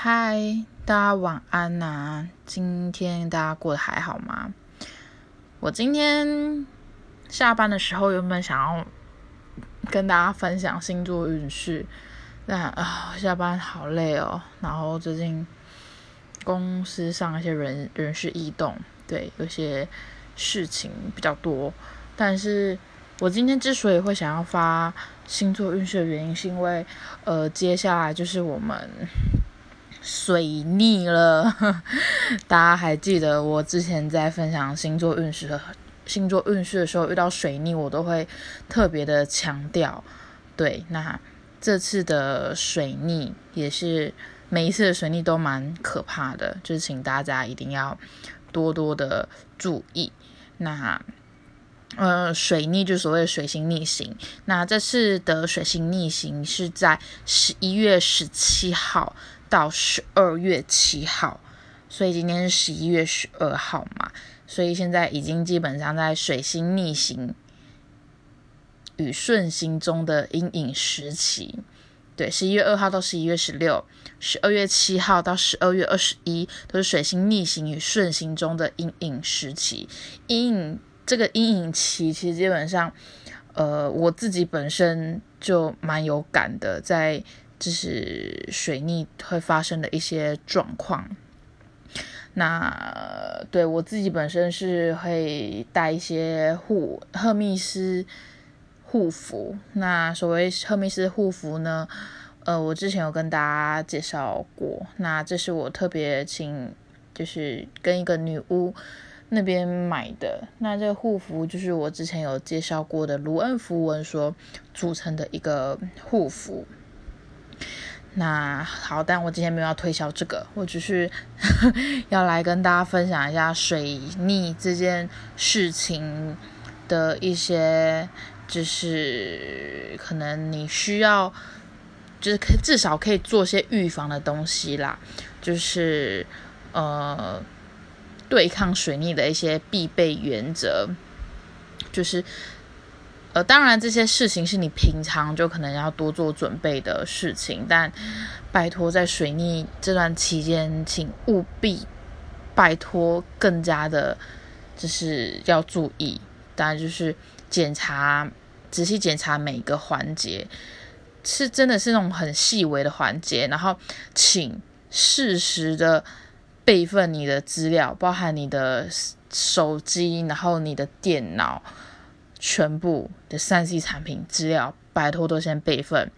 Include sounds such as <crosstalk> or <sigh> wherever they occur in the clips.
嗨，大家晚安呐！今天大家过得还好吗？我今天下班的时候原本想要跟大家分享星座运势，但啊，下班好累哦。然后最近公司上一些人人事异动，对，有些事情比较多。但是我今天之所以会想要发星座运势的原因，是因为呃，接下来就是我们。水逆了，<laughs> 大家还记得我之前在分享星座运势、星座运势的时候，遇到水逆，我都会特别的强调。对，那这次的水逆也是每一次的水逆都蛮可怕的，就是请大家一定要多多的注意。那呃，水逆就所谓的水星逆行，那这次的水星逆行是在十一月十七号。到十二月七号，所以今天是十一月十二号嘛，所以现在已经基本上在水星逆行与顺行中的阴影时期。对，十一月二号到十一月十六，十二月七号到十二月二十一都是水星逆行与顺行中的阴影时期。阴影这个阴影期，其实基本上，呃，我自己本身就蛮有感的，在。就是水逆会发生的一些状况。那对我自己本身是会带一些护赫密斯护符。那所谓赫密斯护符呢，呃，我之前有跟大家介绍过。那这是我特别请，就是跟一个女巫那边买的。那这护符就是我之前有介绍过的卢恩符文所组成的一个护符。那好，但我今天没有要推销这个，我只是 <laughs> 要来跟大家分享一下水逆这件事情的一些，就是可能你需要，就是至少可以做些预防的东西啦，就是呃对抗水逆的一些必备原则，就是。当然这些事情是你平常就可能要多做准备的事情，但拜托在水逆这段期间，请务必拜托更加的，就是要注意，当然就是检查，仔细检查每一个环节，是真的是那种很细微的环节，然后请适时的备份你的资料，包含你的手机，然后你的电脑。全部的三 C 产品资料，拜托都先备份，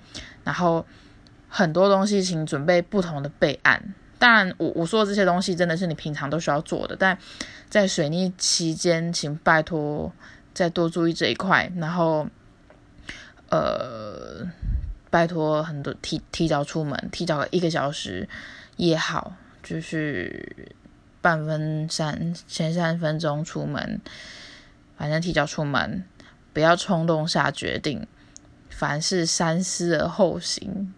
然后很多东西请准备不同的备案。当然，我我说的这些东西真的是你平常都需要做的，但在水逆期间，请拜托再多注意这一块。然后，呃，拜托很多提提早出门，提早一个小时也好，就是半分三前三分钟出门。反正提早出门，不要冲动下决定，凡事三思而后行。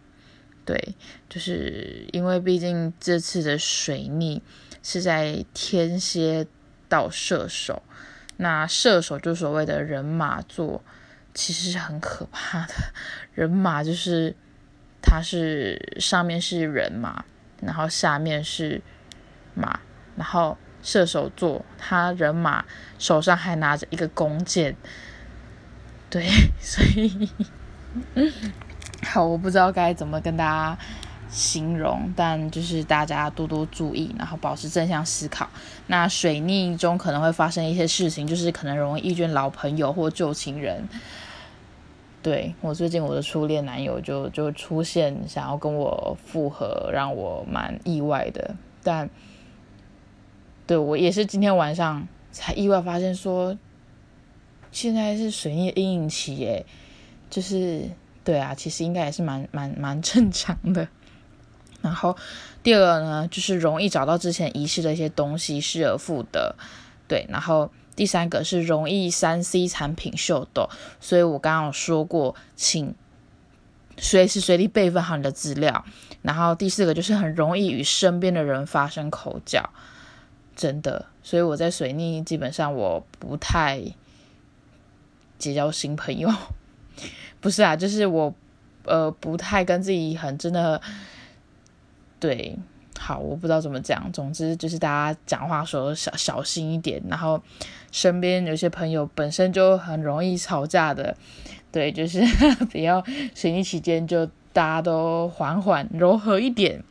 对，就是因为毕竟这次的水逆是在天蝎到射手，那射手就所谓的人马座，其实是很可怕的。人马就是它是上面是人马，然后下面是马，然后。射手座，他人马手上还拿着一个弓箭，对，<laughs> 所以 <laughs> 好，我不知道该怎么跟大家形容，但就是大家多多注意，然后保持正向思考。那水逆中可能会发生一些事情，就是可能容易遇见老朋友或旧情人。对我最近我的初恋男友就就出现想要跟我复合，让我蛮意外的，但。对我也是今天晚上才意外发现说，现在是水逆阴影期耶，就是对啊，其实应该也是蛮蛮蛮正常的。然后第二个呢，就是容易找到之前遗失的一些东西，失而复得。对，然后第三个是容易三 C 产品秀逗，所以我刚刚有说过，请随时随地备份好你的资料。然后第四个就是很容易与身边的人发生口角。真的，所以我在水逆基本上我不太结交新朋友，<laughs> 不是啊，就是我呃不太跟自己很真的对好，我不知道怎么讲，总之就是大家讲话时候小小心一点，然后身边有些朋友本身就很容易吵架的，对，就是不要水逆期间就大家都缓缓柔和一点。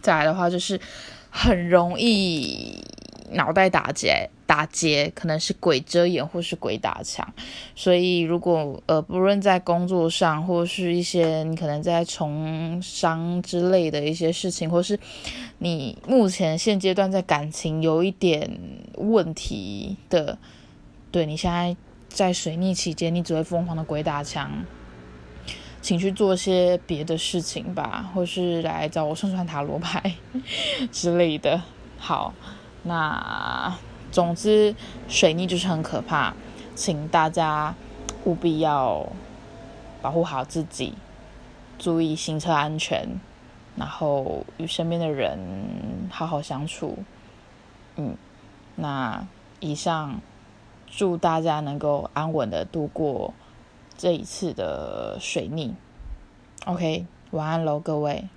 再来的话就是很容易。脑袋打结，打结可能是鬼遮眼或是鬼打墙，所以如果呃不论在工作上或是一些你可能在从商之类的一些事情，或是你目前现阶段在感情有一点问题的，对你现在在水逆期间，你只会疯狂的鬼打墙，请去做些别的事情吧，或是来找我算算塔罗牌 <laughs> 之类的。好。那总之，水逆就是很可怕，请大家务必要保护好自己，注意行车安全，然后与身边的人好好相处。嗯，那以上祝大家能够安稳的度过这一次的水逆。OK，晚安喽，各位。